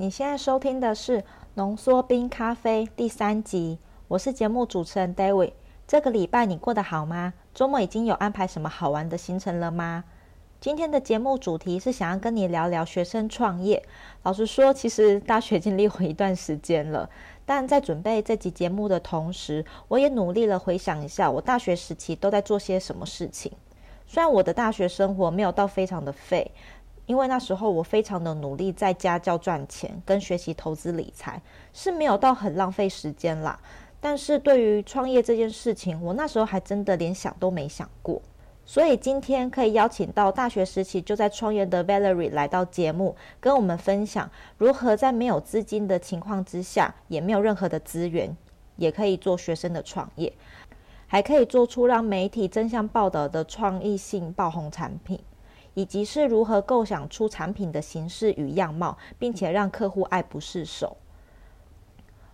你现在收听的是浓缩冰咖啡第三集，我是节目主持人 David。这个礼拜你过得好吗？周末已经有安排什么好玩的行程了吗？今天的节目主题是想要跟你聊聊学生创业。老实说，其实大学经历我一段时间了，但在准备这集节目的同时，我也努力了回想一下我大学时期都在做些什么事情。虽然我的大学生活没有到非常的废。因为那时候我非常的努力，在家教赚钱跟学习投资理财，是没有到很浪费时间啦。但是对于创业这件事情，我那时候还真的连想都没想过。所以今天可以邀请到大学时期就在创业的 Valerie 来到节目，跟我们分享如何在没有资金的情况之下，也没有任何的资源，也可以做学生的创业，还可以做出让媒体争相报道的创意性爆红产品。以及是如何构想出产品的形式与样貌，并且让客户爱不释手。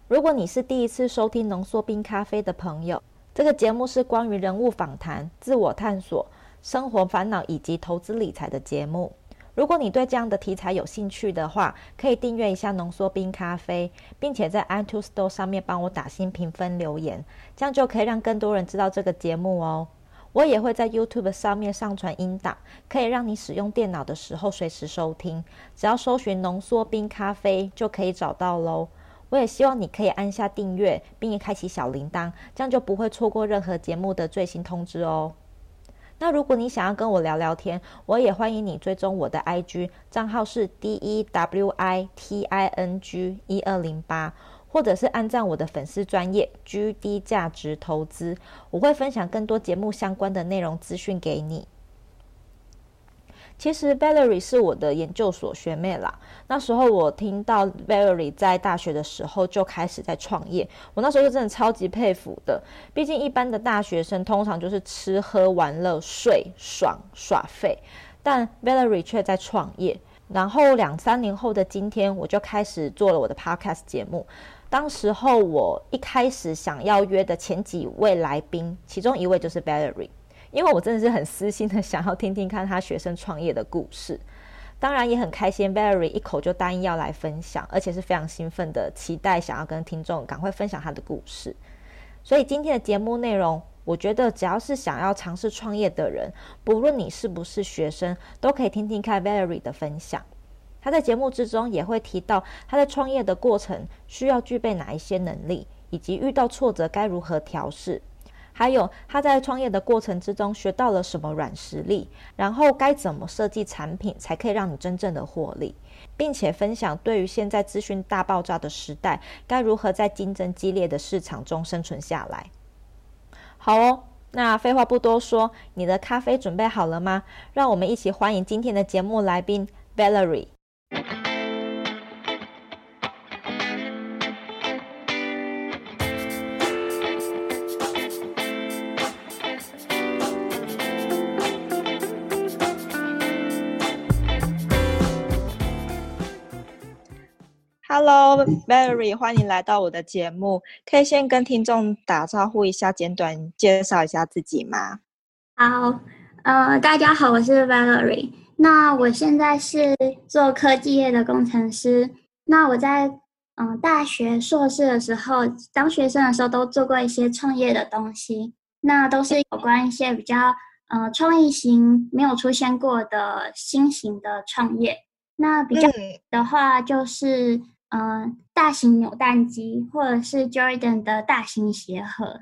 如果你是第一次收听浓缩冰咖啡的朋友，这个节目是关于人物访谈、自我探索、生活烦恼以及投资理财的节目。如果你对这样的题材有兴趣的话，可以订阅一下浓缩冰咖啡，并且在 iTunes Store 上面帮我打新评分留言，这样就可以让更多人知道这个节目哦。我也会在 YouTube 上面上传音档，可以让你使用电脑的时候随时收听。只要搜寻“浓缩冰咖啡”就可以找到喽。我也希望你可以按下订阅，并开启小铃铛，这样就不会错过任何节目的最新通知哦。那如果你想要跟我聊聊天，我也欢迎你追踪我的 IG 账号是 D E W I T I N G 一二零八。或者是按照我的粉丝专业 GD 价值投资，我会分享更多节目相关的内容资讯给你。其实 Valerie 是我的研究所学妹啦。那时候我听到 Valerie 在大学的时候就开始在创业，我那时候就真的超级佩服的。毕竟一般的大学生通常就是吃喝玩乐睡爽耍废，但 Valerie 却在创业。然后两三年后的今天，我就开始做了我的 Podcast 节目。当时候我一开始想要约的前几位来宾，其中一位就是 Valerie，因为我真的是很私心的想要听听看他学生创业的故事，当然也很开心 Valerie 一口就答应要来分享，而且是非常兴奋的期待想要跟听众赶快分享他的故事。所以今天的节目内容，我觉得只要是想要尝试创业的人，不论你是不是学生，都可以听听看 Valerie 的分享。他在节目之中也会提到他在创业的过程需要具备哪一些能力，以及遇到挫折该如何调试，还有他在创业的过程之中学到了什么软实力，然后该怎么设计产品才可以让你真正的获利，并且分享对于现在资讯大爆炸的时代，该如何在竞争激烈的市场中生存下来。好哦，那废话不多说，你的咖啡准备好了吗？让我们一起欢迎今天的节目来宾 Valerie。Hello，Valerie，欢迎来到我的节目。可以先跟听众打招呼一下，简短介绍一下自己吗？好，呃，大家好，我是 Valerie。那我现在是做科技业的工程师。那我在嗯、呃、大学硕士的时候，当学生的时候都做过一些创业的东西。那都是有关一些比较呃创意型、没有出现过的新型的创业。那比较的话就是。嗯大型扭蛋机或者是 Jordan 的大型鞋盒。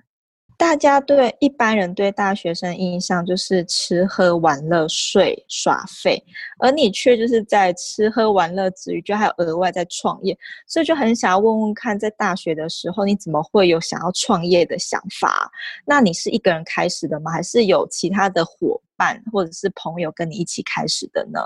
大家对一般人对大学生印象就是吃喝玩乐睡耍废，而你却就是在吃喝玩乐之余，就还有额外在创业，所以就很想要问问看，在大学的时候你怎么会有想要创业的想法？那你是一个人开始的吗？还是有其他的伙伴或者是朋友跟你一起开始的呢？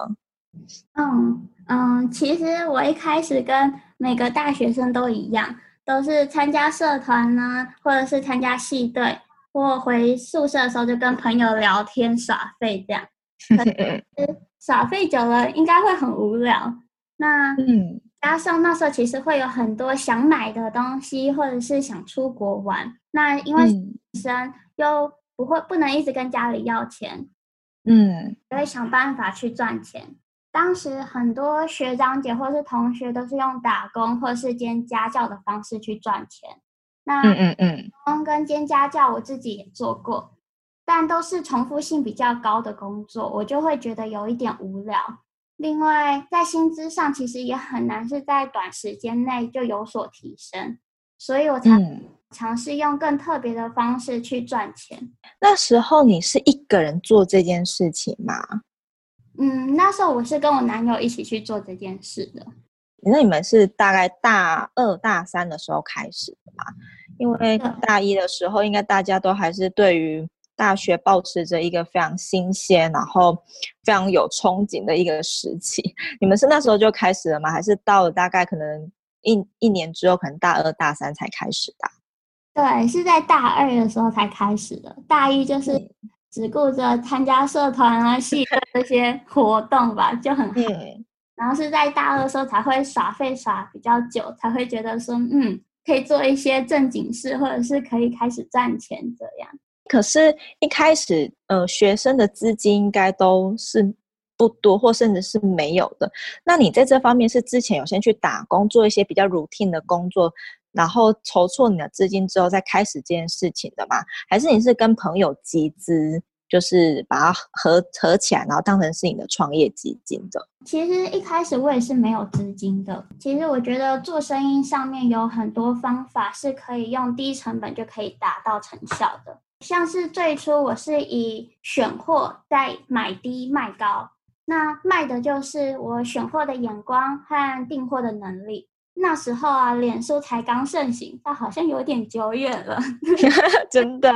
嗯嗯，其实我一开始跟每个大学生都一样，都是参加社团呢，或者是参加系队，或回宿舍的时候就跟朋友聊天耍废这样。可是耍废久了应该会很无聊。那嗯，加上那时候其实会有很多想买的东西，或者是想出国玩。那因为学生又不会不能一直跟家里要钱，嗯，就会想办法去赚钱。当时很多学长姐或是同学都是用打工或是兼家教的方式去赚钱。那嗯嗯嗯，打工跟兼家教我自己也做过，但都是重复性比较高的工作，我就会觉得有一点无聊。另外，在薪资上其实也很难是在短时间内就有所提升，所以我才尝试用更特别的方式去赚钱。嗯。那时候你是一个人做这件事情吗？嗯，那时候我是跟我男友一起去做这件事的。那你们是大概大二、大三的时候开始的吗？因为大一的时候，应该大家都还是对于大学保持着一个非常新鲜，然后非常有憧憬的一个时期。你们是那时候就开始了吗？还是到了大概可能一一年之后，可能大二、大三才开始的？对，是在大二的时候才开始的。大一就是。嗯只顾着参加社团啊、系的这些活动吧，就很好。然后是在大二的时候才会耍废耍比较久，才会觉得说，嗯，可以做一些正经事，或者是可以开始赚钱这样。可是，一开始，呃，学生的资金应该都是不多，或甚至是没有的。那你在这方面是之前有先去打工，做一些比较 routine 的工作，然后筹措你的资金之后再开始这件事情的吗？还是你是跟朋友集资，就是把它合合起来，然后当成是你的创业基金的？其实一开始我也是没有资金的。其实我觉得做生意上面有很多方法是可以用低成本就可以达到成效的。像是最初我是以选货再买低卖高，那卖的就是我选货的眼光和订货的能力。那时候啊，脸书才刚盛行，但好像有点久远了，真的。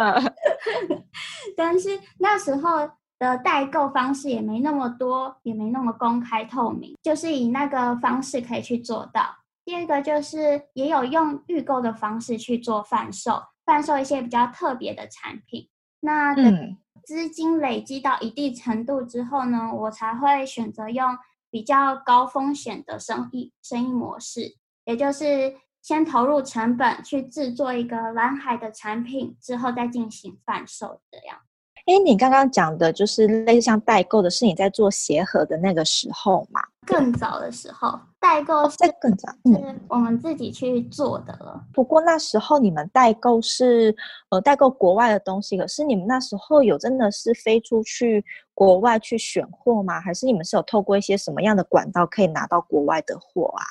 但是那时候的代购方式也没那么多，也没那么公开透明，就是以那个方式可以去做到。第二个就是也有用预购的方式去做贩售，贩售一些比较特别的产品。那等资金累积到一定程度之后呢，我才会选择用比较高风险的生意生意模式。也就是先投入成本去制作一个蓝海的产品，之后再进行贩售这样。哎，你刚刚讲的就是类似像代购的，是你在做鞋盒的那个时候嘛？更早的时候，代购是更早，是我们自己去做的了。嗯。不过那时候你们代购是呃代购国外的东西，可是你们那时候有真的是飞出去国外去选货吗？还是你们是有透过一些什么样的管道可以拿到国外的货啊？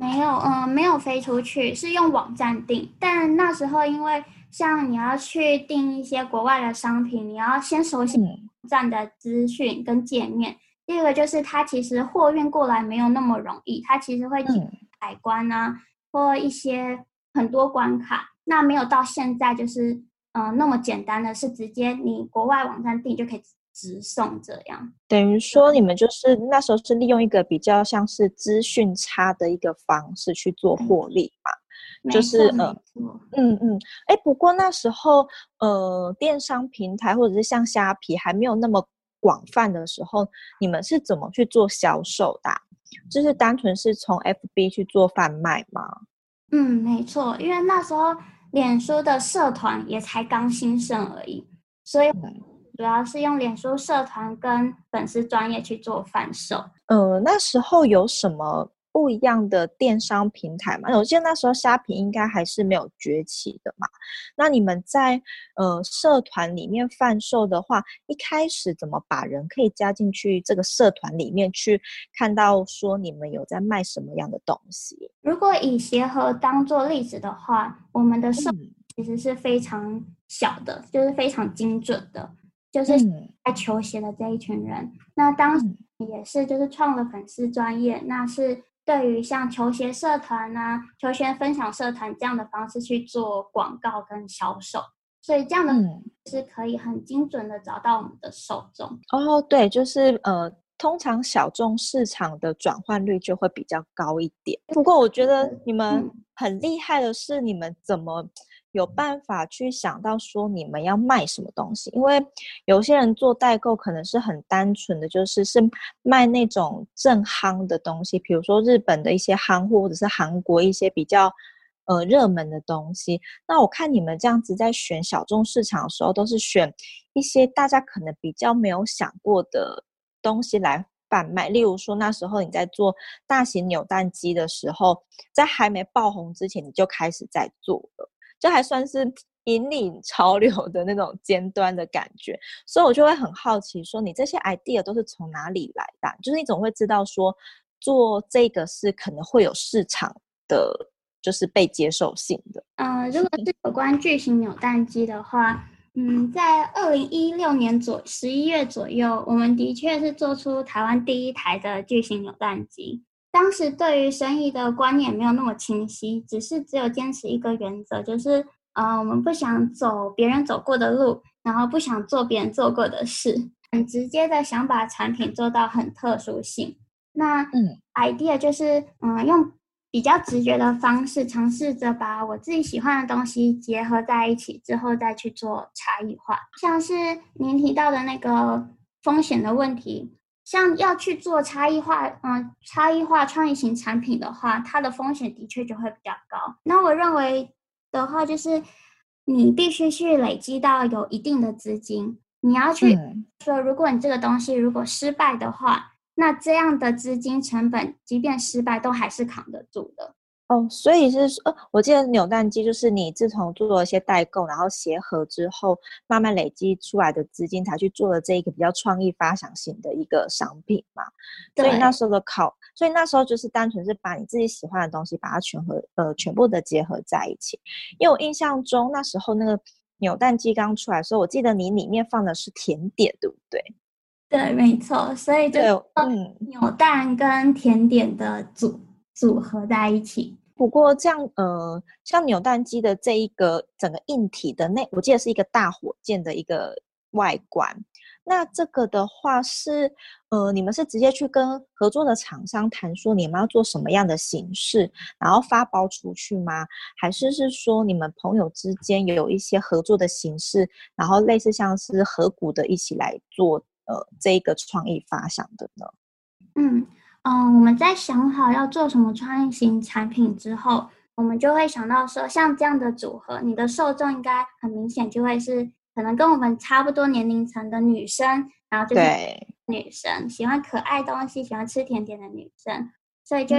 没有，嗯，没有飞出去，是用网站订。但那时候，因为像你要去订一些国外的商品，你要先熟悉网站的资讯跟界面。嗯、第二个就是，它其实货运过来没有那么容易，它其实会经海关啊，嗯、或一些很多关卡。那没有到现在就是，嗯、呃，那么简单的是直接你国外网站订就可以。直送这样，等于说你们就是那时候是利用一个比较像是资讯差的一个方式去做获利嘛？嗯、就是呃嗯嗯，哎，不过那时候呃，电商平台或者是像虾皮还没有那么广泛的时候，你们是怎么去做销售的？就是单纯是从 FB 去做贩卖吗？嗯，没错，因为那时候脸书的社团也才刚兴盛而已，所以。嗯主要是用脸书社团跟粉丝专业去做贩售。呃，那时候有什么不一样的电商平台吗？我记得那时候虾皮应该还是没有崛起的嘛。那你们在呃社团里面贩售的话，一开始怎么把人可以加进去这个社团里面去看到说你们有在卖什么样的东西？如果以鞋盒当做例子的话，我们的社其实是非常小的，就是非常精准的。就是爱球鞋的这一群人，嗯、那当时也是就是创了粉丝专业，那是对于像球鞋社团啊、球鞋分享社团这样的方式去做广告跟销售，所以这样的是可以很精准的找到我们的受众。哦，对，就是呃，通常小众市场的转换率就会比较高一点。不过我觉得你们很厉害的是，你们怎么？有办法去想到说你们要卖什么东西，因为有些人做代购可能是很单纯的，就是是卖那种正夯的东西，比如说日本的一些夯货，或者是韩国一些比较呃热门的东西。那我看你们这样子在选小众市场的时候，都是选一些大家可能比较没有想过的东西来贩卖。例如说，那时候你在做大型扭蛋机的时候，在还没爆红之前，你就开始在做了，这还算是引领潮流的那种尖端的感觉。所以我就会很好奇，说你这些 idea 都是从哪里来的？就是你总会知道说，做这个是可能会有市场的，就是被接受性的。嗯、呃，如果是有关巨型扭蛋机的话。嗯，在二零一六年左十一月左右，我们的确是做出台湾第一台的巨型扭蛋机。当时对于生意的观念没有那么清晰，只是只有坚持一个原则，就是呃，我们不想走别人走过的路，然后不想做别人做过的事，很直接的想把产品做到很特殊性。那嗯，idea 就是嗯、呃、用。比较直觉的方式，尝试着把我自己喜欢的东西结合在一起，之后再去做差异化。像是您提到的那个风险的问题，像要去做差异化，嗯，差异化创意型产品的话，它的风险的确就会比较高。那我认为的话，就是你必须去累积到有一定的资金，你要去说，如果你这个东西如果失败的话。那这样的资金成本，即便失败，都还是扛得住的哦。所以是说，呃，我记得扭蛋机就是你自从做了一些代购，然后协和之后，慢慢累积出来的资金，才去做了这一个比较创意发想型的一个商品嘛。对。所以那时候的考，所以那时候就是单纯是把你自己喜欢的东西，把它全合呃全部的结合在一起。因为我印象中那时候那个扭蛋机刚出来的时候，我记得你里面放的是甜点，对不对？对，没错，所以就嗯，扭蛋跟甜点的组、嗯、组合在一起。不过这样，呃，像扭蛋机的这一个整个硬体的内，我记得是一个大火箭的一个外观。那这个的话是，呃，你们是直接去跟合作的厂商谈说你们要做什么样的形式，然后发包出去吗？还是是说你们朋友之间有一些合作的形式，然后类似像是合股的一起来做？呃，这一个创意发想的呢？嗯嗯、呃，我们在想好要做什么创意型产品之后，我们就会想到说，像这样的组合，你的受众应该很明显就会是可能跟我们差不多年龄层的女生，然后就是女生喜欢可爱东西、喜欢吃甜点的女生，所以就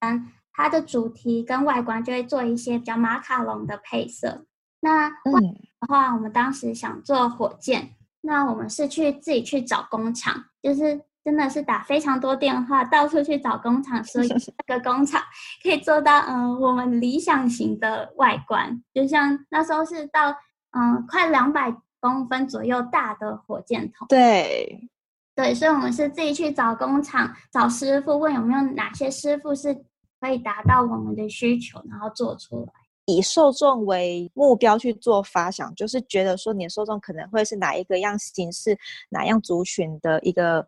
嗯，它的主题跟外观就会做一些比较马卡龙的配色。那外的话，我们当时想做火箭。那我们是去自己去找工厂，就是真的是打非常多电话，到处去找工厂，所以这个工厂可以做到嗯、呃，我们理想型的外观，就像那时候是到嗯、呃，快两百公分左右大的火箭筒。对，对，所以我们是自己去找工厂，找师傅，问有没有哪些师傅是可以达到我们的需求，然后做出来。以受众为目标去做发想，就是觉得说你的受众可能会是哪一个样形式、哪样族群的一个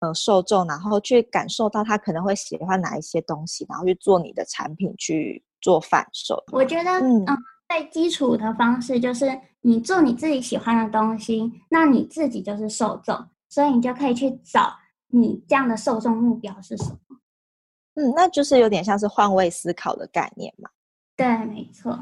呃受众，然后去感受到他可能会喜欢哪一些东西，然后去做你的产品去做贩售。我觉得，嗯，最、呃、基础的方式就是你做你自己喜欢的东西，那你自己就是受众，所以你就可以去找你这样的受众目标是什么。嗯，那就是有点像是换位思考的概念嘛。对，没错，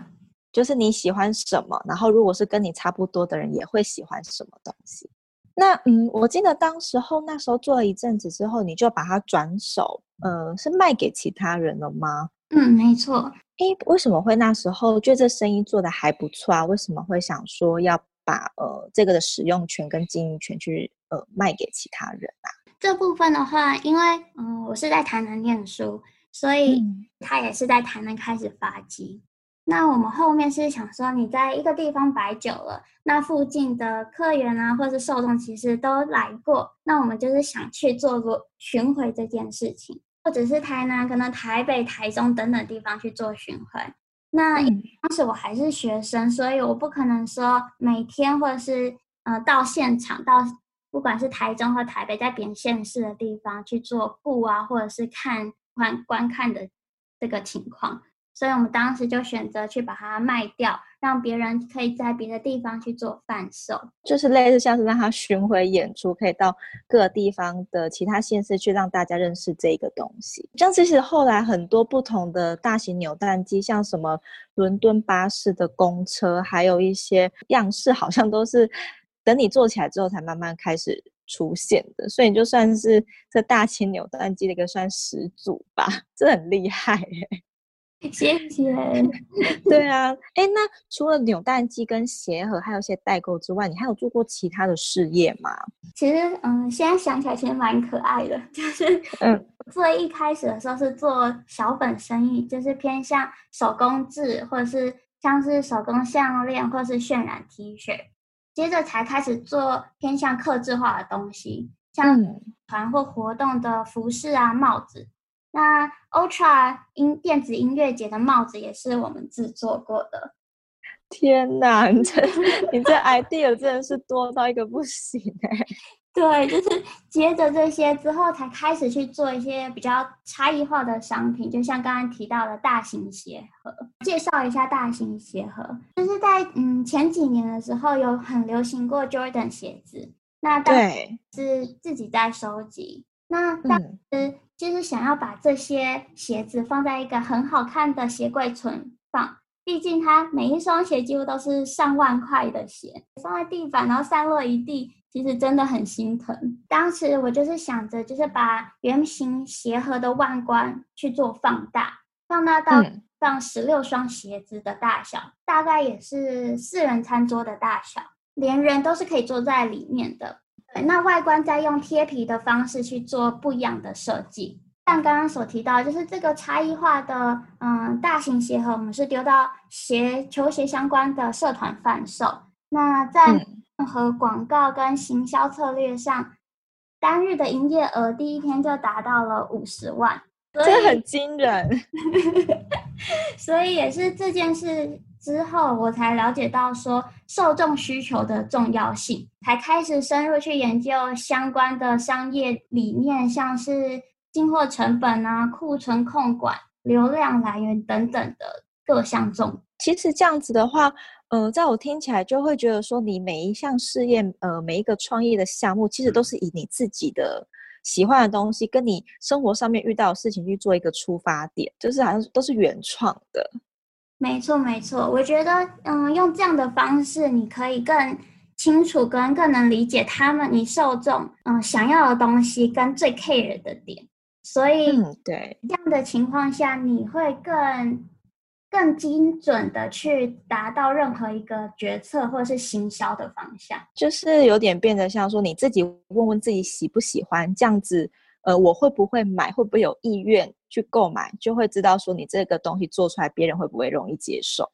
就是你喜欢什么，然后如果是跟你差不多的人，也会喜欢什么东西。那嗯，我记得当时候那时候做了一阵子之后，你就把它转手，呃，是卖给其他人了吗？嗯，没错。诶，为什么会那时候觉得这生意做得还不错啊？为什么会想说要把呃这个的使用权跟经营权去呃卖给其他人啊？这部分的话，因为嗯，我是在台南念书。所以他也是在台南开始发迹。嗯、那我们后面是想说，你在一个地方摆久了，那附近的客源啊，或是受众其实都来过。那我们就是想去做个巡回这件事情，或者是台南、可能台北、台中等等地方去做巡回。那当时我还是学生，所以我不可能说每天或者是呃到现场，到不管是台中或台北，在别县市的地方去做顾啊，或者是看。观观看的这个情况，所以我们当时就选择去把它卖掉，让别人可以在别的地方去做贩售，就是类似像是让它巡回演出，可以到各地方的其他县市去让大家认识这个东西。像其实后来很多不同的大型扭蛋机，像什么伦敦巴士的公车，还有一些样式，好像都是等你做起来之后才慢慢开始出现的，所以你就算是这大型扭蛋机的一个算始祖吧，这很厉害哎。谢谢。对啊，哎，那除了扭蛋机跟鞋盒，还有一些代购之外，你还有做过其他的事业吗？其实，嗯，现在想起来其实蛮可爱的，就是，嗯，最一开始的时候是做小本生意，就是偏向手工制，或者是像是手工项链，或是渲染 T 恤，接着才开始做偏向客制化的东西，像团或活动的服饰啊、帽子。那 Ultra 音电子音乐节的帽子也是我们制作过的。天哪，你这你这 idea 真的是多到一个不行哎！对，就是接着这些之后，才开始去做一些比较差异化的商品，就像刚刚提到的大型鞋盒。介绍一下大型鞋盒，就是在嗯前几年的时候有很流行过 Jordan 鞋子，那当时是自己在收集。那当时就是想要把这些鞋子放在一个很好看的鞋柜存放，毕竟它每一双鞋几乎都是上万块的鞋，放在地板然后散落一地，其实真的很心疼。当时我就是想着，就是把圆形鞋盒的外观去做放大，放大到放十六双鞋子的大小，大概也是四人餐桌的大小，连人都是可以坐在里面的。那外观再用贴皮的方式去做不一样的设计，像刚刚所提到，就是这个差异化的，嗯，大型鞋盒，我们是丢到鞋球鞋相关的社团贩售。那在任何广告跟行销策略上，嗯、单日的营业额第一天就达到了五十万，这很惊人。所以也是这件事。之后我才了解到说受众需求的重要性，才开始深入去研究相关的商业理念，像是进货成本啊、库存控管、流量来源等等的各项重。其实这样子的话，呃，在我听起来就会觉得说，你每一项试验，呃，每一个创业的项目，其实都是以你自己的喜欢的东西，跟你生活上面遇到的事情去做一个出发点，就是好像都是原创的。没错，没错。我觉得，嗯，用这样的方式，你可以更清楚跟更能理解他们，你受众，嗯，想要的东西跟最 care 的点。所以，嗯，对，这样的情况下，你会更更精准的去达到任何一个决策或是行销的方向。就是有点变得像说，你自己问问自己喜不喜欢这样子。呃，我会不会买？会不会有意愿去购买？就会知道说你这个东西做出来，别人会不会容易接受？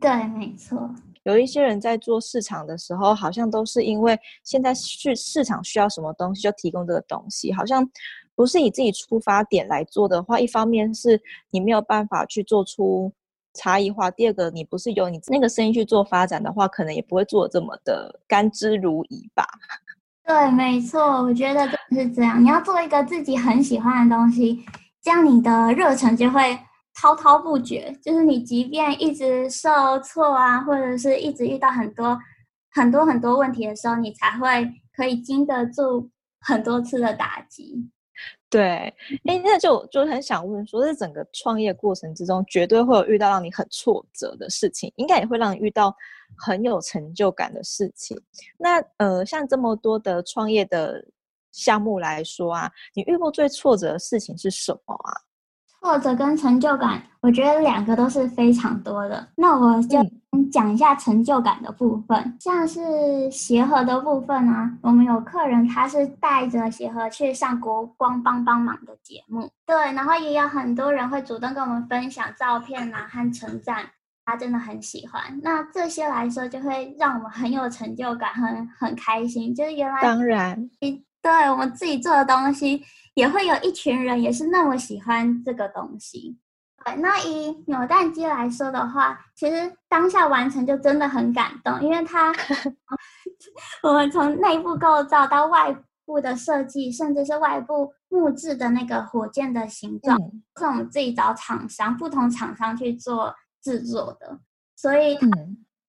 对，没错。有一些人在做市场的时候，好像都是因为现在市市场需要什么东西，就提供这个东西，好像不是以自己出发点来做的话，一方面是你没有办法去做出差异化，第二个你不是由你那个生意去做发展的话，可能也不会做这么的甘之如饴吧。对，没错，我觉得就是这样。你要做一个自己很喜欢的东西，这样你的热忱就会滔滔不绝。就是你即便一直受挫啊，或者是一直遇到很多很多很多问题的时候，你才会可以经得住很多次的打击。对，哎，那就就很想问说，在整个创业过程之中，绝对会有遇到让你很挫折的事情，应该也会让你遇到很有成就感的事情。那呃，像这么多的创业的项目来说啊，你遇过最挫折的事情是什么啊？挫折跟成就感，我觉得两个都是非常多的。那我就讲一下成就感的部分，嗯、像是鞋盒的部分啊，我们有客人他是带着鞋盒去上国光帮帮忙的节目，对，然后也有很多人会主动跟我们分享照片啊和称赞，他真的很喜欢。那这些来说，就会让我们很有成就感，很很开心。就是原来当然，对我们自己做的东西。也会有一群人也是那么喜欢这个东西。对，那以扭蛋机来说的话，其实当下完成就真的很感动，因为它，我们从内部构造到外部的设计，甚至是外部木质的那个火箭的形状，嗯、是我们自己找厂商，不同厂商去做制作的，所以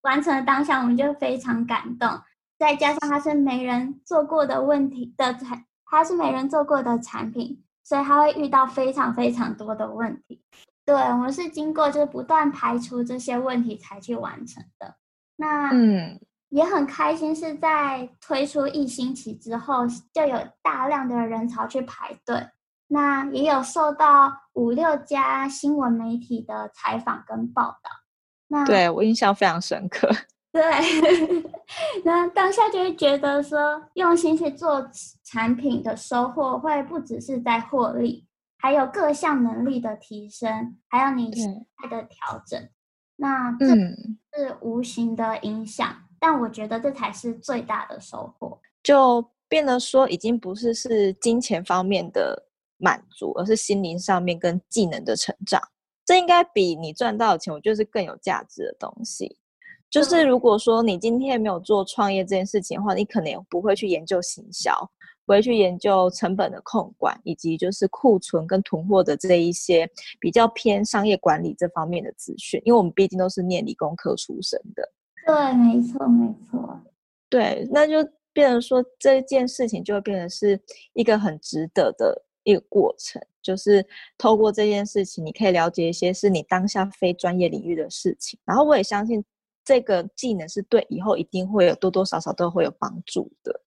完成的当下我们就非常感动。再加上它是没人做过的问题的产。它是没人做过的产品，所以它会遇到非常非常多的问题。对，我们是经过就是不断排除这些问题才去完成的。那嗯，也很开心，是在推出一星期之后，就有大量的人潮去排队。那也有受到五六家新闻媒体的采访跟报道。那对我印象非常深刻。对，那当下就会觉得说，用心去做产品的收获，会不只是在获利，还有各项能力的提升，还有你心态的调整。那这是无形的影响。嗯但我觉得这才是最大的收获，就变得说，已经不是是金钱方面的满足，而是心灵上面跟技能的成长。这应该比你赚到的钱，我觉得是更有价值的东西。就是如果说你今天没有做创业这件事情的话，你可能也不会去研究行销，不会去研究成本的控管，以及就是库存跟囤货的这一些比较偏商业管理这方面的资讯。因为我们毕竟都是念理工科出身的。对，没错，没错。对，那就变成说这件事情就会变成是一个很值得的一个过程，就是透过这件事情，你可以了解一些是你当下非专业领域的事情。然后我也相信这个技能是对以后一定会有多多少少都会有帮助的。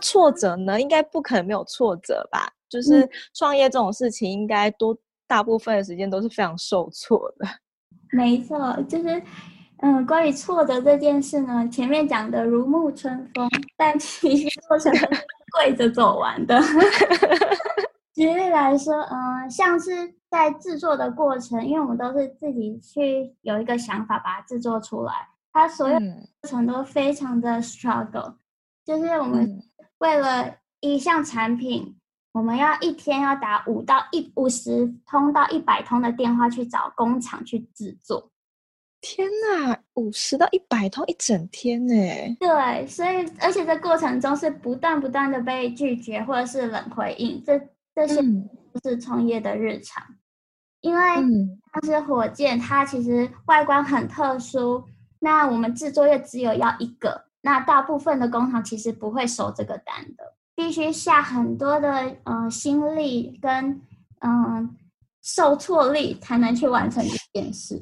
挫折呢？应该不可能没有挫折吧？就是创业这种事情，应该多大部分的时间都是非常受挫的。没错，就是嗯，关于挫折这件事呢，前面讲的如沐春风，但其实过程是跪着走完的。举例来说，嗯，像是在制作的过程，因为我们都是自己去有一个想法把它制作出来，它所有过程都非常的 struggle，就是我们、嗯。为了一项产品，我们要一天要打五到一五十通到一百通的电话去找工厂去制作。天哪，五十到一百通一整天呢？对，所以而且这过程中是不断不断的被拒绝或者是冷回应，这这些都是创业的日常。嗯、因为像是火箭，它其实外观很特殊，那我们制作业只有要一个。那大部分的工厂其实不会收这个单的，必须下很多的嗯、呃、心力跟嗯、呃、受挫力才能去完成这件事。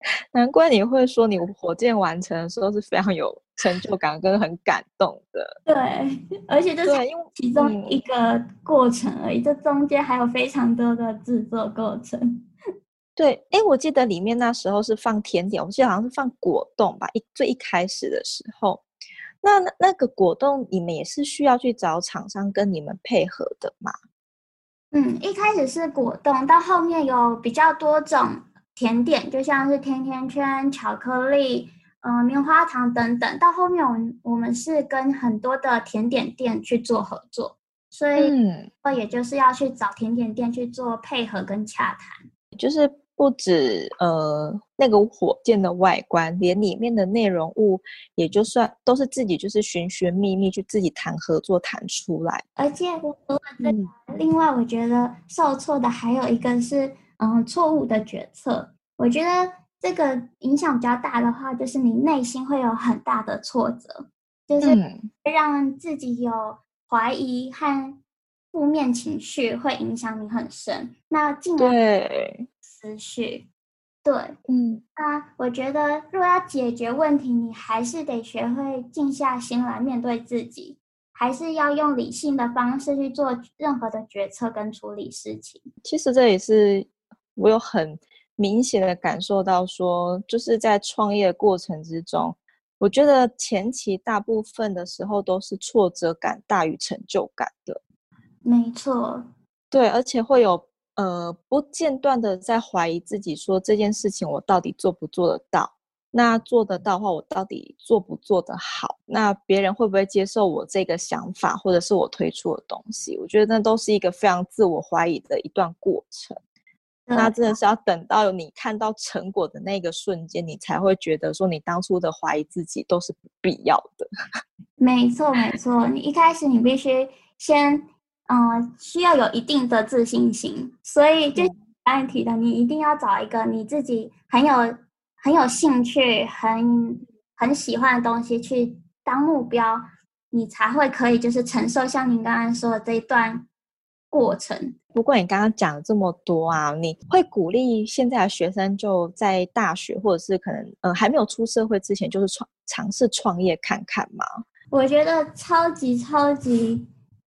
难怪你会说你火箭完成的时候是非常有成就感跟很感动的。对，而且这是其中一个过程而已，这中间还有非常多的制作过程。对，哎，我记得里面那时候是放甜点，我记得好像是放果冻吧。一最一开始的时候，那那那个果冻，你们也是需要去找厂商跟你们配合的吗？嗯，一开始是果冻，到后面有比较多种甜点，就像是甜甜圈、巧克力、嗯、呃，棉花糖等等。到后面我们我们是跟很多的甜点店去做合作，所以，嗯，也就是要去找甜点店去做配合跟洽谈，就是。不止呃那个火箭的外观，连里面的内容物也就算都是自己就是寻寻觅觅去自己谈合作谈出来。而且我嗯，另外我觉得受挫的还有一个是嗯错误的决策。我觉得这个影响比较大的话，就是你内心会有很大的挫折，就是让自己有怀疑和负面情绪，会影响你很深。那进而对。思绪，对，嗯，那我觉得，如果要解决问题，你还是得学会静下心来面对自己，还是要用理性的方式去做任何的决策跟处理事情。其实这也是我有很明显的感受到说，说就是在创业过程之中，我觉得前期大部分的时候都是挫折感大于成就感的。没错，对，而且会有。呃，不间断的在怀疑自己，说这件事情我到底做不做得到？那做得到的话，我到底做不做得好？那别人会不会接受我这个想法，或者是我推出的东西？我觉得那都是一个非常自我怀疑的一段过程。嗯、那真的是要等到你看到成果的那个瞬间，你才会觉得说你当初的怀疑自己都是不必要的。没错，没错，你一开始你必须先。嗯、呃，需要有一定的自信心，所以就刚才提的，你一定要找一个你自己很有很有兴趣、很很喜欢的东西去当目标，你才会可以就是承受像您刚刚说的这一段过程。不过你刚刚讲了这么多啊，你会鼓励现在的学生就在大学或者是可能呃还没有出社会之前，就是创尝试创业看看吗？我觉得超级超级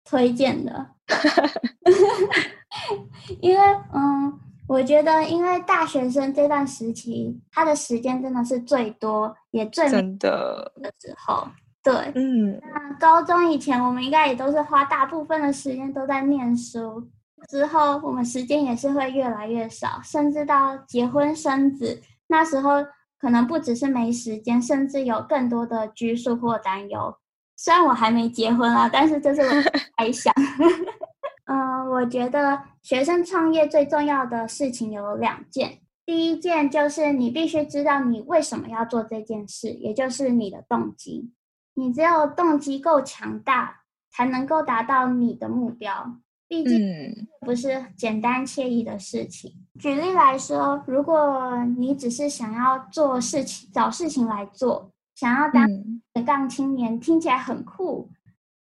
推荐的，因为嗯。我觉得，因为大学生这段时期，他的时间真的是最多也最真的的时候。对，嗯，那高中以前，我们应该也都是花大部分的时间都在念书，之后我们时间也是会越来越少，甚至到结婚生子，那时候可能不只是没时间，甚至有更多的拘束或担忧。虽然我还没结婚啊，但是这是我 猜想。嗯，我觉得学生创业最重要的事情有两件。第一件就是你必须知道你为什么要做这件事，也就是你的动机。你只有动机够强大，才能够达到你的目标。毕竟不是简单惬意的事情。嗯。举例来说，如果你只是想要做事情、找事情来做，想要当斜杠青年，嗯，听起来很酷，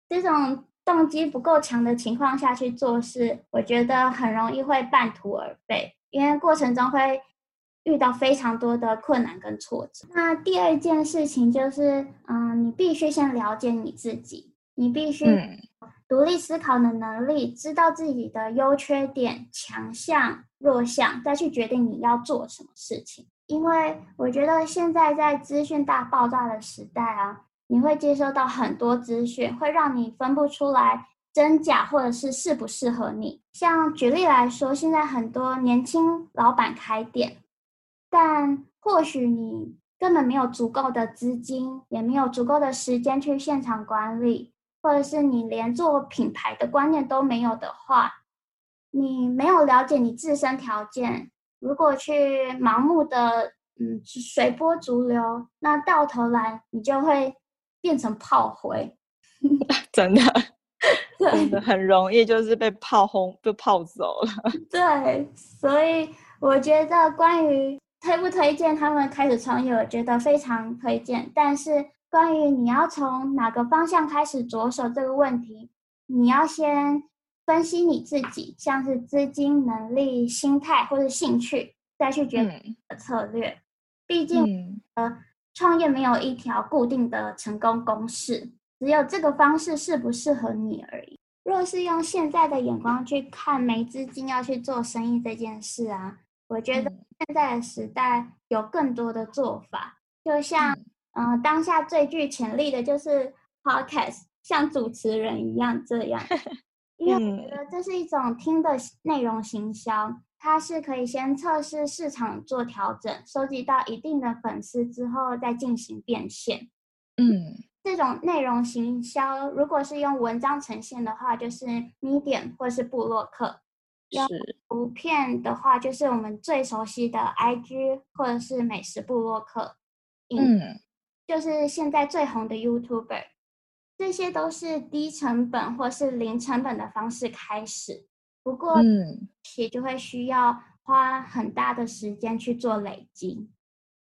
这种。动机不够强的情况下去做事，我觉得很容易会半途而废，因为过程中会遇到非常多的困难跟挫折。那第二件事情就是，嗯，你必须先了解你自己，你必须独立思考的能力，知道自己的优缺点、强项、弱项，再去决定你要做什么事情。因为我觉得现在在资讯大爆炸的时代啊。你会接收到很多资讯，会让你分不出来真假，或者是适不适合你。像举例来说，现在很多年轻老板开店，但或许你根本没有足够的资金，也没有足够的时间去现场管理，或者是你连做品牌的观念都没有的话，你没有了解你自身条件，如果去盲目的嗯随波逐流，那到头来你就会。变成炮灰，真的，真的很容易就是被炮轰，被炮走了。对，所以我觉得关于推不推荐他们开始创业，我觉得非常推荐。但是关于你要从哪个方向开始着手这个问题，你要先分析你自己，像是资金、能力、心态或者兴趣，再去决定的策略。嗯、毕竟，嗯、呃。创业没有一条固定的成功公式，只有这个方式适不适合你而已。若是用现在的眼光去看没资金要去做生意这件事啊，我觉得现在的时代有更多的做法，就像嗯、呃，当下最具潜力的就是 podcast，像主持人一样这样，因为我觉得这是一种听的内容行销。它是可以先测试市场做调整，收集到一定的粉丝之后再进行变现。嗯，这种内容行销，如果是用文章呈现的话，就是 Medium 或是布洛克；要图片的话，就是我们最熟悉的 IG 或者是美食布洛克。嗯，就是现在最红的 YouTuber，这些都是低成本或是零成本的方式开始。不过，嗯，也就会需要花很大的时间去做累积，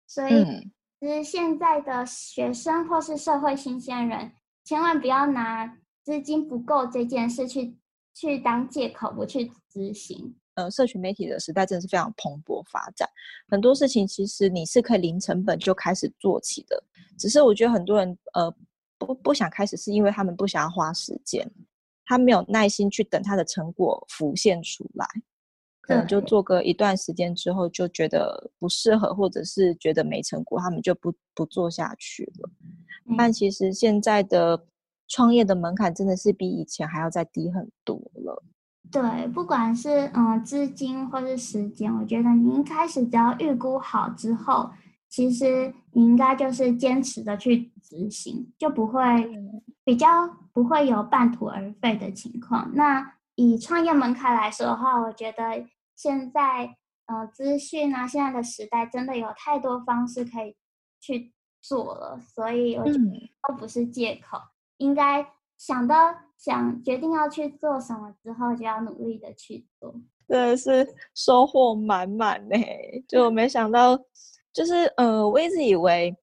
所以，其实现在的学生或是社会新鲜人，千万不要拿资金不够这件事去去当借口不去执行。呃，社群媒体的时代真的是非常蓬勃发展，很多事情其实你是可以零成本就开始做起的，只是我觉得很多人呃不不想开始，是因为他们不想要花时间。他没有耐心去等他的成果浮现出来，可能就做个一段时间之后就觉得不适合，或者是觉得没成果，他们就不不做下去了。嗯。但其实现在的创业的门槛真的是比以前还要再低很多了。对，不管是嗯资金或是时间，我觉得你一开始只要预估好之后，其实你应该就是坚持的去执行，就不会比较不会有半途而废的情况。那以创业门槛来说的话，我觉得现在呃资讯啊，现在的时代真的有太多方式可以去做了，所以我觉得都不是借口，嗯、应该想到想决定要去做什么之后，就要努力的去做。真的是收获满满呢，就没想到。就是呃，我一直以为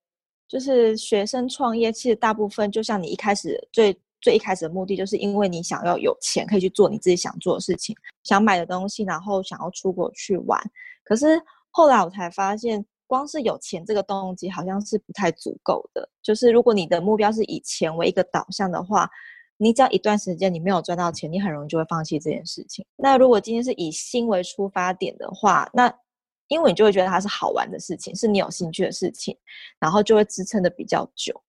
就是学生创业，其实大部分就像你一开始最最一开始的目的，就是因为你想要有钱可以去做你自己想做的事情，想买的东西，然后想要出国去玩。可是后来我才发现，光是有钱这个动机好像是不太足够的。就是如果你的目标是以钱为一个导向的话，你只要一段时间你没有赚到钱，你很容易就会放弃这件事情。那如果今天是以心为出发点的话，那因为你就会觉得它是好玩的事情，是你有兴趣的事情，然后就会支撑的比较久。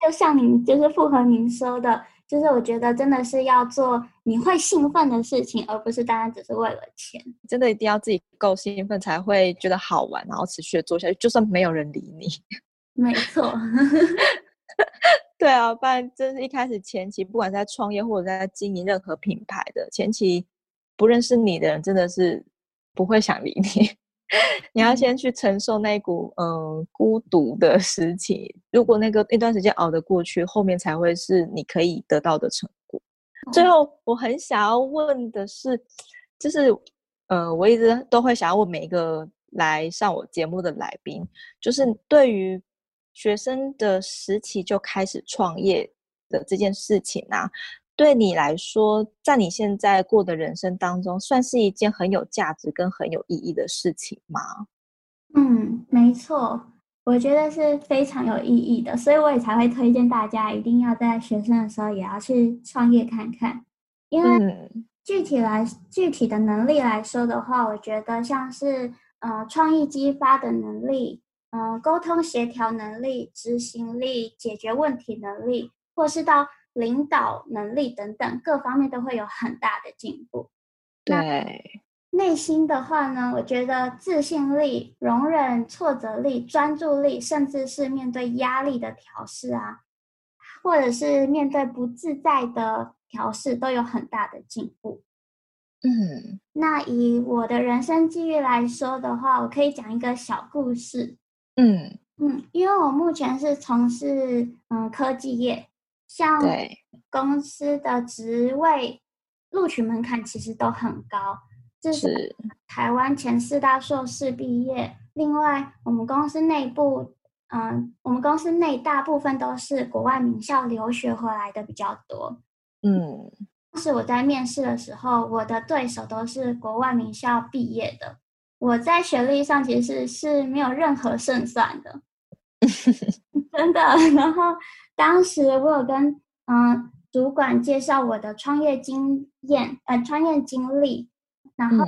就像您就是复合您说的，就是我觉得真的是要做你会兴奋的事情，而不是单单只是为了钱。真的一定要自己够兴奋才会觉得好玩，然后持续的做下去，就算没有人理你。没错。对啊，不然真是一开始前期，不管在创业或者在经营任何品牌的前期，不认识你的人真的是不会想理你。你要先去承受那股嗯、呃、孤独的时期，如果那个那段时间熬得过去，后面才会是你可以得到的成果。嗯、最后，我很想要问的是，就是呃，我一直都会想要问每一个来上我节目的来宾，就是对于学生的时期就开始创业的这件事情啊。对你来说，在你现在过的人生当中，算是一件很有价值跟很有意义的事情吗？嗯，没错，我觉得是非常有意义的，所以我也才会推荐大家一定要在学生的时候也要去创业看看。因为具体来具体的能力来说的话，我觉得像是呃创意激发的能力，呃沟通协调能力、执行力、解决问题能力，或是到。领导能力等等各方面都会有很大的进步。对，内心的话呢，我觉得自信力、容忍挫折力、专注力，甚至是面对压力的调试啊，或者是面对不自在的调试，都有很大的进步。嗯，那以我的人生际遇来说的话，我可以讲一个小故事。嗯嗯，因为我目前是从事嗯科技业。像公司的职位录取门槛其实都很高，就是台湾前四大硕士毕业。另外，我们公司内部，嗯，我们公司内大部分都是国外名校留学回来的比较多。嗯，当时我在面试的时候，我的对手都是国外名校毕业的，我在学历上其实是，是没有任何胜算的，真的。然后。当时我有跟嗯主管介绍我的创业经验，呃创业经历，然后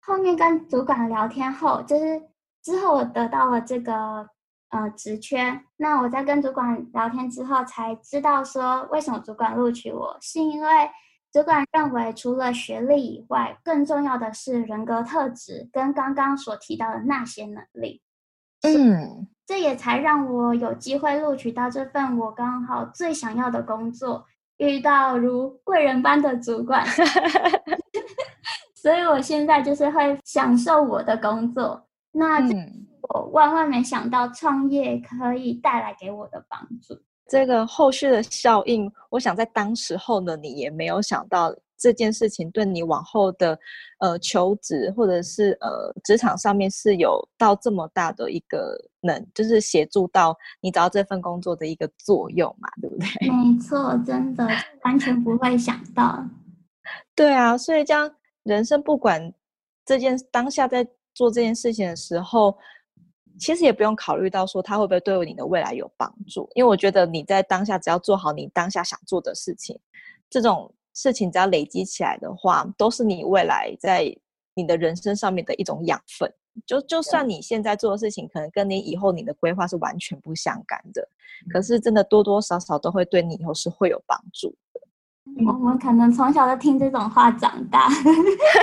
后面跟主管聊天后，就是之后我得到了这个呃职缺。那我在跟主管聊天之后，才知道说为什么主管录取我，是因为主管认为除了学历以外，更重要的是人格特质跟刚刚所提到的那些能力。嗯。这也才让我有机会录取到这份我刚好最想要的工作，遇到如贵人般的主管，所以我现在就是会享受我的工作。那我万万没想到创业可以带来给我的帮助。这个后续的效应，我想在当时候的你也没有想到。这件事情对你往后的，呃，求职或者是呃职场上面是有到这么大的一个能，就是协助到你找到这份工作的一个作用嘛，对不对？没错，真的完全不会想到。对啊，所以这样人生不管这件当下在做这件事情的时候，其实也不用考虑到说它会不会对你的未来有帮助，因为我觉得你在当下只要做好你当下想做的事情，这种。事情只要累积起来的话，都是你未来在你的人生上面的一种养分。就就算你现在做的事情，可能跟你以后你的规划是完全不相干的，可是真的多多少少都会对你以后是会有帮助的。我们可能从小就听这种话长大，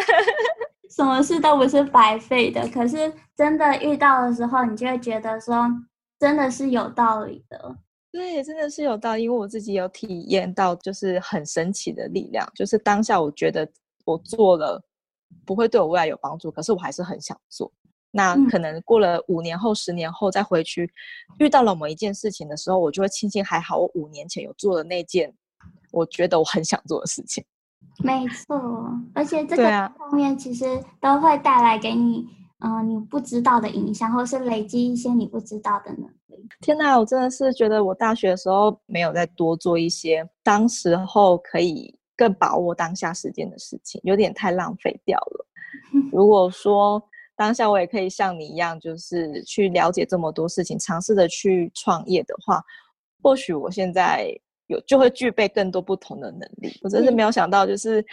什么事都不是白费的。可是真的遇到的时候，你就会觉得说，真的是有道理的。对，真的是有道理，因为我自己有体验到，就是很神奇的力量。就是当下我觉得我做了不会对我未来有帮助，可是我还是很想做。那可能过了五年后、十年后再回去，遇到了某一件事情的时候，我就会庆幸还好我五年前有做的那件我觉得我很想做的事情。没错，而且这个后面其实都会带来给你，嗯、你不知道的影响，或是累积一些你不知道的能力。天哪，我真的是觉得我大学的时候没有再多做一些当时候可以更把握当下时间的事情，有点太浪费掉了。如果说当下我也可以像你一样，就是去了解这么多事情，尝试着去创业的话，或许我现在有就会具备更多不同的能力。我真是没有想到，就是。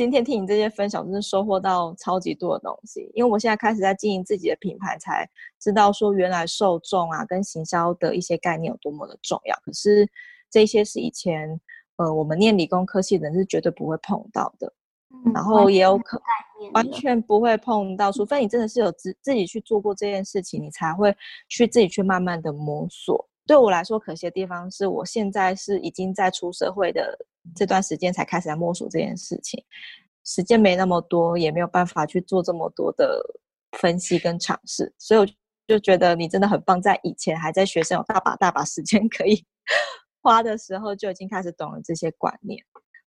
今天听你这些分享，真是收获到超级多的东西。因为我现在开始在经营自己的品牌，才知道说原来受众啊跟行销的一些概念有多么的重要。可是这些是以前呃我们念理工科系的人是绝对不会碰到的，嗯、然后也有可完全不会碰到，除非你真的是有自自己去做过这件事情，你才会去自己去慢慢的摸索。对我来说，可惜的地方是我现在是已经在出社会的。这段时间才开始在摸索这件事情，时间没那么多，也没有办法去做这么多的分析跟尝试，所以我就觉得你真的很棒，在以前还在学生有大把大把时间可以 花的时候，就已经开始懂了这些观念。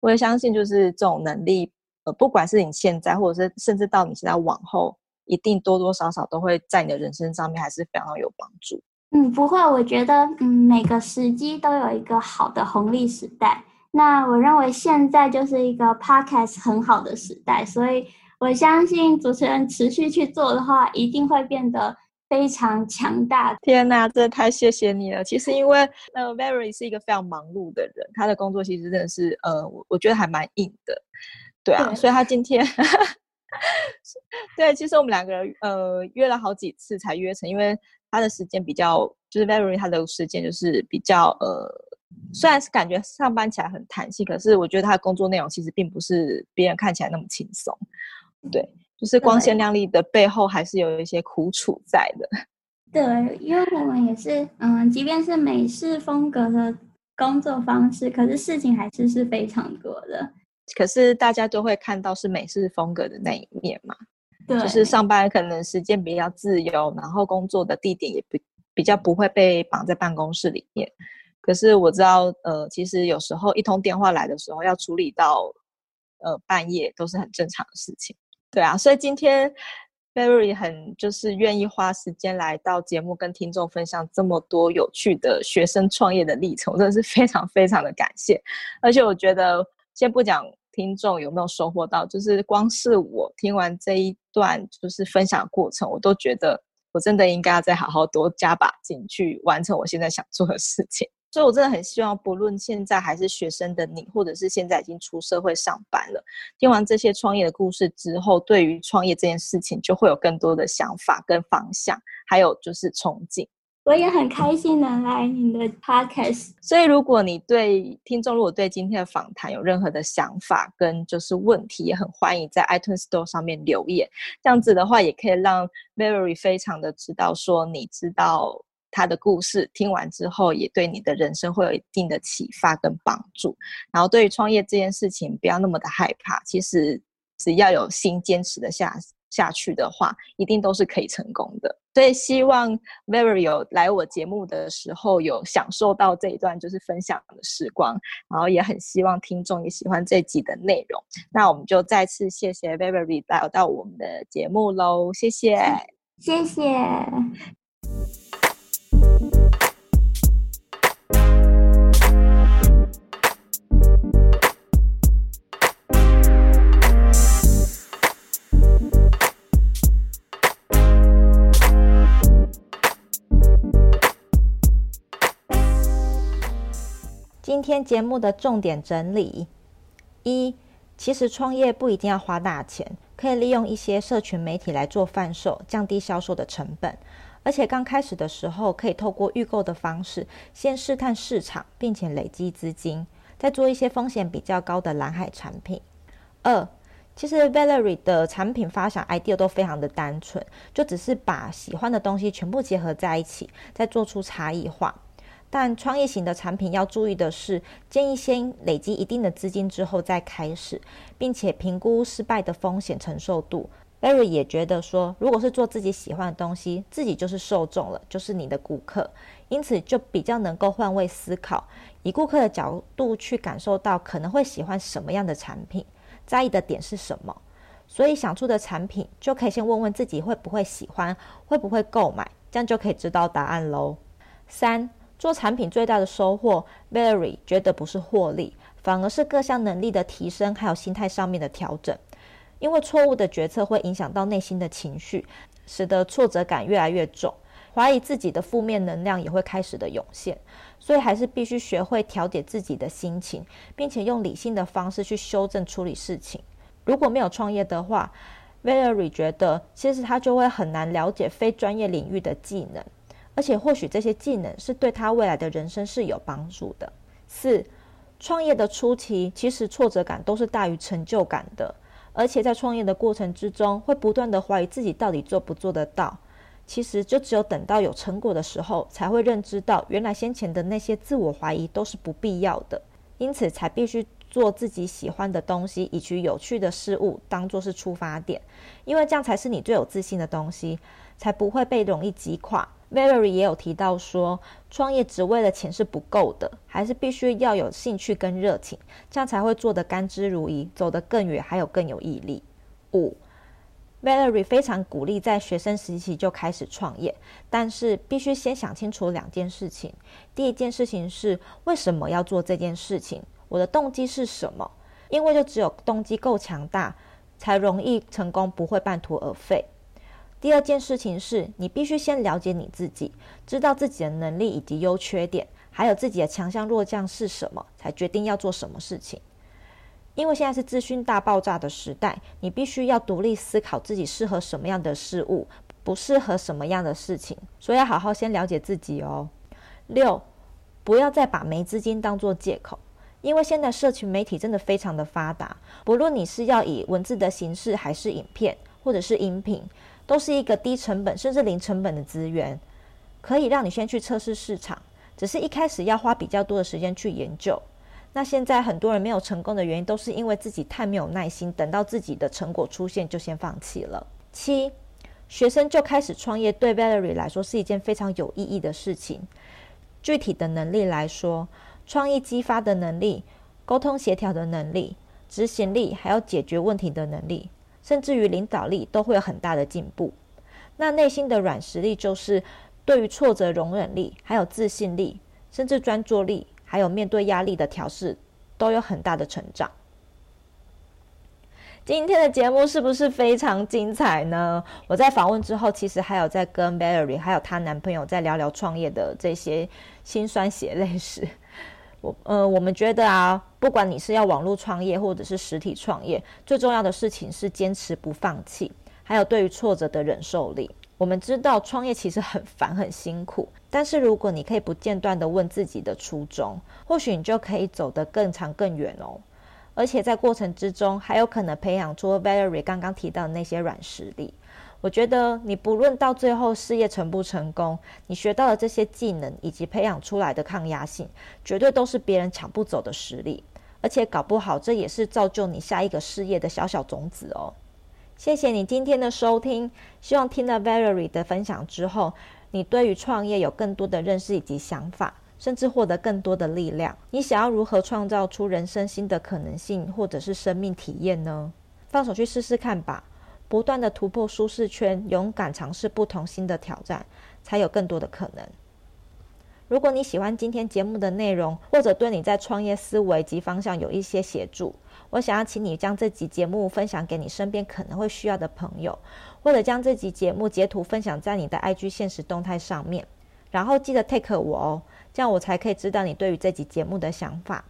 我也相信，就是这种能力，呃，不管是你现在，或者是甚至到你现在往后，一定多多少少都会在你的人生上面还是非常有帮助。嗯，不会，我觉得，嗯，每个时机都有一个好的红利时代。那我认为现在就是一个 podcast 很好的时代，所以我相信主持人持续去做的话，一定会变得非常强大。天哪，真的太谢谢你了！其实因为呃，Valerie 是一个非常忙碌的人，他的工作其实真的是呃，我我觉得还蛮硬的，对啊，对，所以他今天，对，其实我们两个人呃约了好几次才约成，因为他的时间比较，就是 Valerie 他的时间就是比较呃。虽然是感觉上班起来很弹性，可是我觉得他的工作内容其实并不是别人看起来那么轻松。对，就是光鲜亮丽的背后还是有一些苦楚在的。对，因为我们也是，嗯，即便是美式风格的工作方式，可是事情还是是非常多的。可是大家都会看到是美式风格的那一面嘛？对，就是上班可能时间比较自由，然后工作的地点也比比较不会被绑在办公室里面。可是我知道，呃，其实有时候一通电话来的时候，要处理到，呃，半夜都是很正常的事情。对啊，所以今天 Valerie 很就是愿意花时间来到节目，跟听众分享这么多有趣的学生创业的历程，我真的是非常非常的感谢。而且我觉得，先不讲听众有没有收获到，就是光是我听完这一段就是分享过程，我都觉得我真的应该要再好好多加把劲去完成我现在想做的事情。所以，我真的很希望，不论现在还是学生的你，或者是现在已经出社会上班了，听完这些创业的故事之后，对于创业这件事情，就会有更多的想法跟方向，还有就是憧憬。我也很开心能来你的 podcast。所以，如果你对听众，如果对今天的访谈有任何的想法跟就是问题，也很欢迎在 iTunes Store 上面留言。这样子的话，也可以让 Valerie 非常的知道说，你知道。他的故事听完之后，也对你的人生会有一定的启发跟帮助。然后，对于创业这件事情，不要那么的害怕。其实，只要有心坚持的下下去的话，一定都是可以成功的。所以，希望 Valerie 有来我节目的时候，有享受到这一段就是分享的时光。然后，也很希望听众也喜欢这集的内容。那我们就再次谢谢 Valerie 来到我们的节目喽，谢谢，谢谢。今天节目的重点整理：一，其实创业不一定要花大钱，可以利用一些社群媒体来做贩售，降低销售的成本。而且刚开始的时候，可以透过预购的方式，先试探市场，并且累积资金，再做一些风险比较高的蓝海产品。二，其实 Valerie 的产品发想 idea 都非常的单纯，就只是把喜欢的东西全部结合在一起，再做出差异化。但创业型的产品要注意的是，建议先累积一定的资金之后再开始，并且评估失败的风险承受度。Valerie 也觉得说，如果是做自己喜欢的东西，自己就是受众了，就是你的顾客，因此就比较能够换位思考，以顾客的角度去感受到可能会喜欢什么样的产品，在意的点是什么，所以想出的产品就可以先问问自己会不会喜欢，会不会购买，这样就可以知道答案喽。三、做产品最大的收获，Valerie 觉得不是获利，反而是各项能力的提升，还有心态上面的调整。因为错误的决策会影响到内心的情绪，使得挫折感越来越重，怀疑自己的负面能量也会开始的涌现。所以还是必须学会调节自己的心情，并且用理性的方式去修正处理事情。如果没有创业的话，Valerie 觉得其实他就会很难了解非专业领域的技能。而且或许这些技能是对他未来的人生是有帮助的。四，创业的初期其实挫折感都是大于成就感的，而且在创业的过程之中会不断的怀疑自己到底做不做得到。其实就只有等到有成果的时候，才会认知到原来先前的那些自我怀疑都是不必要的，因此才必须做自己喜欢的东西，以及有趣的事物当做是出发点，因为这样才是你最有自信的东西，才不会被容易击垮。Valerie 也有提到说，创业只为了钱是不够的，还是必须要有兴趣跟热情，这样才会做得甘之如饴，走得更远，还有更有毅力。五，Valerie 非常鼓励在学生时期就开始创业，但是必须先想清楚两件事情。第一件事情是为什么要做这件事情，我的动机是什么？因为就只有动机够强大，才容易成功，不会半途而废。第二件事情是你必须先了解你自己，知道自己的能力以及优缺点，还有自己的强项弱项是什么，才决定要做什么事情。因为现在是资讯大爆炸的时代，你必须要独立思考自己适合什么样的事物，不适合什么样的事情，所以要好好先了解自己哦。六，不要再把没资金当做借口，因为现在社群媒体真的非常的发达，不论你是要以文字的形式，还是影片，或者是音频。都是一个低成本甚至零成本的资源，可以让你先去测试市场。只是一开始要花比较多的时间去研究。那现在很多人没有成功的原因，都是因为自己太没有耐心，等到自己的成果出现就先放弃了。七，学生就开始创业，对 Valerie 来说是一件非常有意义的事情。具体的能力来说，创意激发的能力、沟通协调的能力、执行力，还有解决问题的能力。甚至于领导力都会有很大的进步。那内心的软实力就是对于挫折容忍力，还有自信力，甚至专注力，还有面对压力的调试，都有很大的成长。今天的节目是不是非常精彩呢？我在访问之后，其实还有在跟 Valerie 还有她男朋友在聊聊创业的这些辛酸血泪史。我呃，我们觉得啊，不管你是要网络创业或者是实体创业，最重要的事情是坚持不放弃，还有对于挫折的忍受力。我们知道创业其实很烦很辛苦，但是如果你可以不间断的问自己的初衷，或许你就可以走得更长更远哦。而且在过程之中，还有可能培养出 Valerie 刚刚提到的那些软实力。我觉得你不论到最后事业成不成功，你学到的这些技能以及培养出来的抗压性，绝对都是别人抢不走的实力。而且搞不好这也是造就你下一个事业的小小种子哦。谢谢你今天的收听，希望听了 Valerie 的分享之后，你对于创业有更多的认识以及想法，甚至获得更多的力量。你想要如何创造出人生新的可能性，或者是生命体验呢？放手去试试看吧。不断的突破舒适圈，勇敢尝试不同新的挑战，才有更多的可能。如果你喜欢今天节目的内容，或者对你在创业思维及方向有一些协助，我想要请你将这集节目分享给你身边可能会需要的朋友，或者将这集节目截图分享在你的 IG 现实动态上面，然后记得 take 我哦，这样我才可以知道你对于这集节目的想法。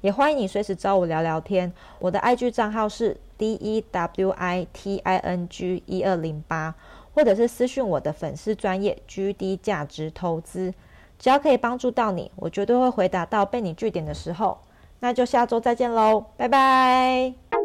也欢迎你随时找我聊聊天，我的 IG 账号是 D E W I T I N G 一二零八，或者是私讯我的粉丝专业 GD 价值投资，只要可以帮助到你，我绝对会回答到被你据点的时候。那就下周再见喽，拜拜。